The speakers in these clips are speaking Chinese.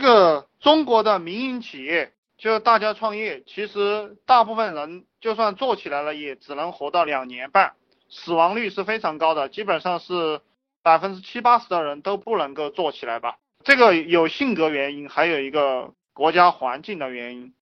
这个中国的民营企业，就大家创业，其实大部分人就算做起来了，也只能活到两年半，死亡率是非常高的，基本上是百分之七八十的人都不能够做起来吧。这个有性格原因，还有一个国家环境的原因。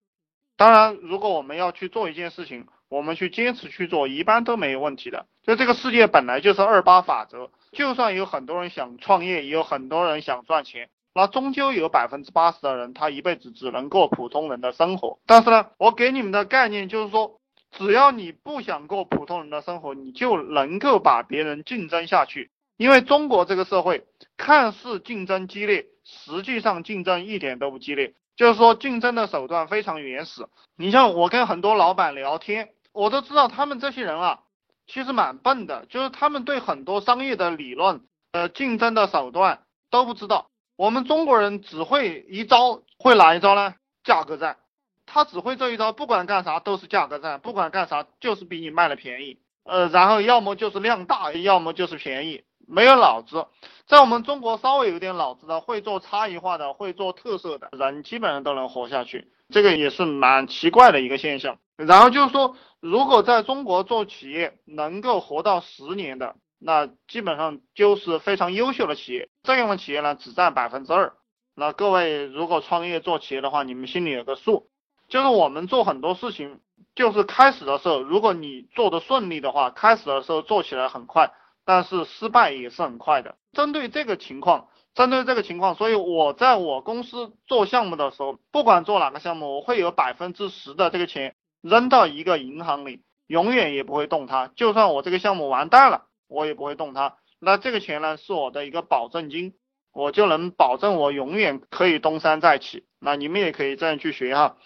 当然，如果我们要去做一件事情，我们去坚持去做，一般都没有问题的。就这个世界本来就是二八法则，就算有很多人想创业，也有很多人想赚钱，那终究有百分之八十的人，他一辈子只能过普通人的生活。但是呢，我给你们的概念就是说，只要你不想过普通人的生活，你就能够把别人竞争下去。因为中国这个社会看似竞争激烈，实际上竞争一点都不激烈。就是说，竞争的手段非常原始。你像我跟很多老板聊天，我都知道他们这些人啊，其实蛮笨的，就是他们对很多商业的理论、呃竞争的手段都不知道。我们中国人只会一招，会哪一招呢？价格战。他只会这一招，不管干啥都是价格战，不管干啥就是比你卖的便宜。呃，然后要么就是量大，要么就是便宜。没有脑子，在我们中国稍微有点脑子的，会做差异化的，会做特色的人，基本上都能活下去。这个也是蛮奇怪的一个现象。然后就是说，如果在中国做企业能够活到十年的，那基本上就是非常优秀的企业。这样的企业呢，只占百分之二。那各位如果创业做企业的话，你们心里有个数。就是我们做很多事情，就是开始的时候，如果你做的顺利的话，开始的时候做起来很快。但是失败也是很快的。针对这个情况，针对这个情况，所以我在我公司做项目的时候，不管做哪个项目，我会有百分之十的这个钱扔到一个银行里，永远也不会动它。就算我这个项目完蛋了，我也不会动它。那这个钱呢，是我的一个保证金，我就能保证我永远可以东山再起。那你们也可以这样去学哈。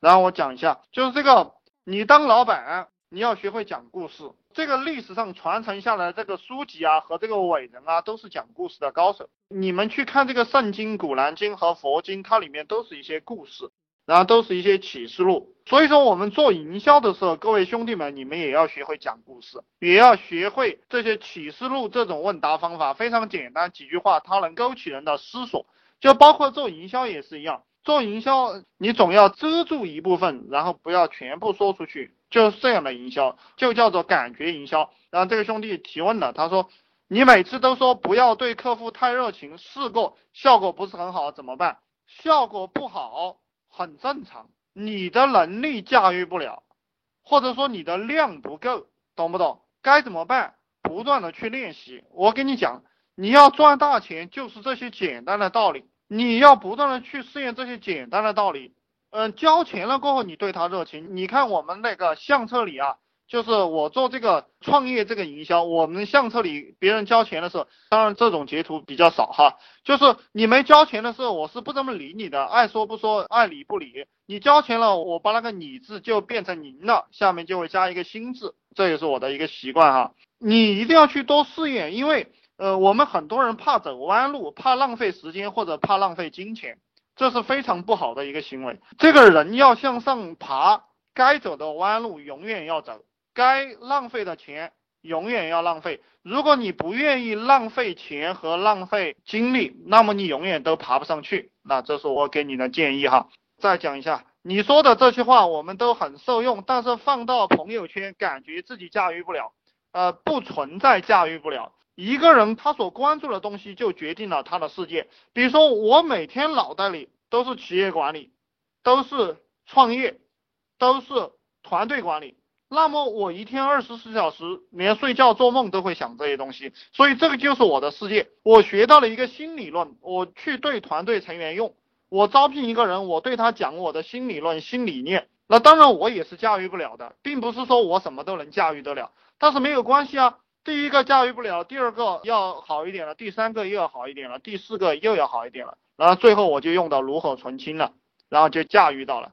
然后我讲一下，就是这个，你当老板，你要学会讲故事。这个历史上传承下来这个书籍啊和这个伟人啊都是讲故事的高手。你们去看这个圣经、古兰经和佛经，它里面都是一些故事，然后都是一些启示录。所以说我们做营销的时候，各位兄弟们，你们也要学会讲故事，也要学会这些启示录这种问答方法，非常简单，几句话它能勾起人的思索。就包括做营销也是一样，做营销你总要遮住一部分，然后不要全部说出去。就是这样的营销，就叫做感觉营销。然后这个兄弟提问了，他说：“你每次都说不要对客户太热情，试过效果不是很好，怎么办？效果不好很正常，你的能力驾驭不了，或者说你的量不够，懂不懂？该怎么办？不断的去练习。我跟你讲，你要赚大钱，就是这些简单的道理，你要不断的去试验这些简单的道理。”嗯，交钱了过后，你对他热情。你看我们那个相册里啊，就是我做这个创业这个营销，我们相册里别人交钱的时候，当然这种截图比较少哈。就是你没交钱的时候，我是不怎么理你的，爱说不说，爱理不理。你交钱了，我把那个你字就变成您了，下面就会加一个新字，这也是我的一个习惯哈。你一定要去多试验，因为呃，我们很多人怕走弯路，怕浪费时间或者怕浪费金钱。这是非常不好的一个行为。这个人要向上爬，该走的弯路永远要走，该浪费的钱永远要浪费。如果你不愿意浪费钱和浪费精力，那么你永远都爬不上去。那这是我给你的建议哈。再讲一下，你说的这些话我们都很受用，但是放到朋友圈，感觉自己驾驭不了。呃，不存在驾驭不了。一个人他所关注的东西就决定了他的世界。比如说，我每天脑袋里都是企业管理，都是创业，都是团队管理，那么我一天二十四小时连睡觉做梦都会想这些东西。所以这个就是我的世界。我学到了一个新理论，我去对团队成员用。我招聘一个人，我对他讲我的新理论、新理念。那当然我也是驾驭不了的，并不是说我什么都能驾驭得了，但是没有关系啊。第一个驾驭不了，第二个要好一点了，第三个又要好一点了，第四个又要好一点了，然后最后我就用到炉火纯青了，然后就驾驭到了。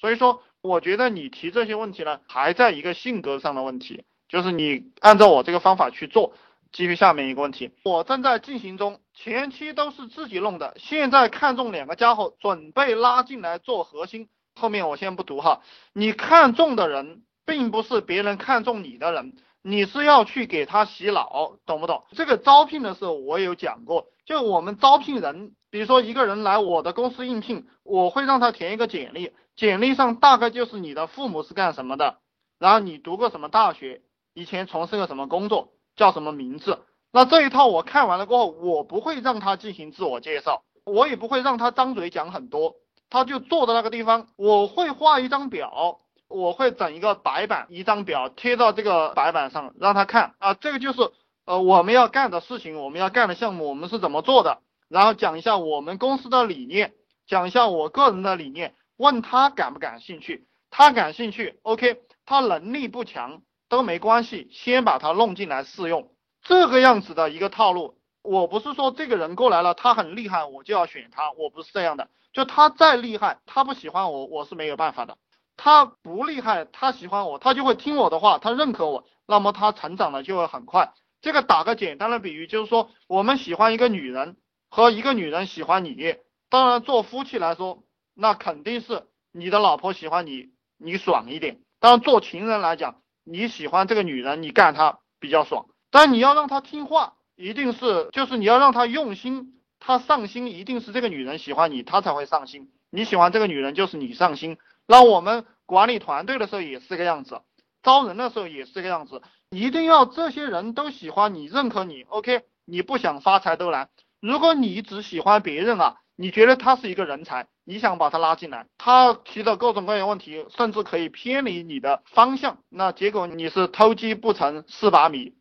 所以说，我觉得你提这些问题呢，还在一个性格上的问题，就是你按照我这个方法去做。继续下面一个问题，我正在进行中，前期都是自己弄的，现在看中两个家伙，准备拉进来做核心。后面我先不读哈，你看中的人，并不是别人看中你的人。你是要去给他洗脑，懂不懂？这个招聘的时候我有讲过，就我们招聘人，比如说一个人来我的公司应聘，我会让他填一个简历，简历上大概就是你的父母是干什么的，然后你读过什么大学，以前从事过什么工作，叫什么名字。那这一套我看完了过后，我不会让他进行自我介绍，我也不会让他张嘴讲很多，他就坐在那个地方，我会画一张表，我会整一个白板，一张表贴到这个白板上，让他看啊，这个就是呃我们要干的事情，我们要干的项目，我们是怎么做的，然后讲一下我们公司的理念，讲一下我个人的理念，问他感不感兴趣，他感兴趣，OK，他能力不强都没关系，先把他弄进来试用。这个样子的一个套路，我不是说这个人过来了，他很厉害，我就要选他，我不是这样的。就他再厉害，他不喜欢我，我是没有办法的。他不厉害，他喜欢我，他就会听我的话，他认可我，那么他成长的就会很快。这个打个简单的比喻，就是说我们喜欢一个女人和一个女人喜欢你，当然做夫妻来说，那肯定是你的老婆喜欢你，你爽一点。当然做情人来讲，你喜欢这个女人，你干她比较爽。但你要让她听话，一定是就是你要让她用心，她上心，一定是这个女人喜欢你，她才会上心。你喜欢这个女人，就是你上心。那我们管理团队的时候也是这个样子，招人的时候也是这个样子，一定要这些人都喜欢你，认可你。OK，你不想发财都难。如果你只喜欢别人啊，你觉得他是一个人才，你想把他拉进来，他提的各种各样问题，甚至可以偏离你的方向，那结果你是偷鸡不成蚀把米。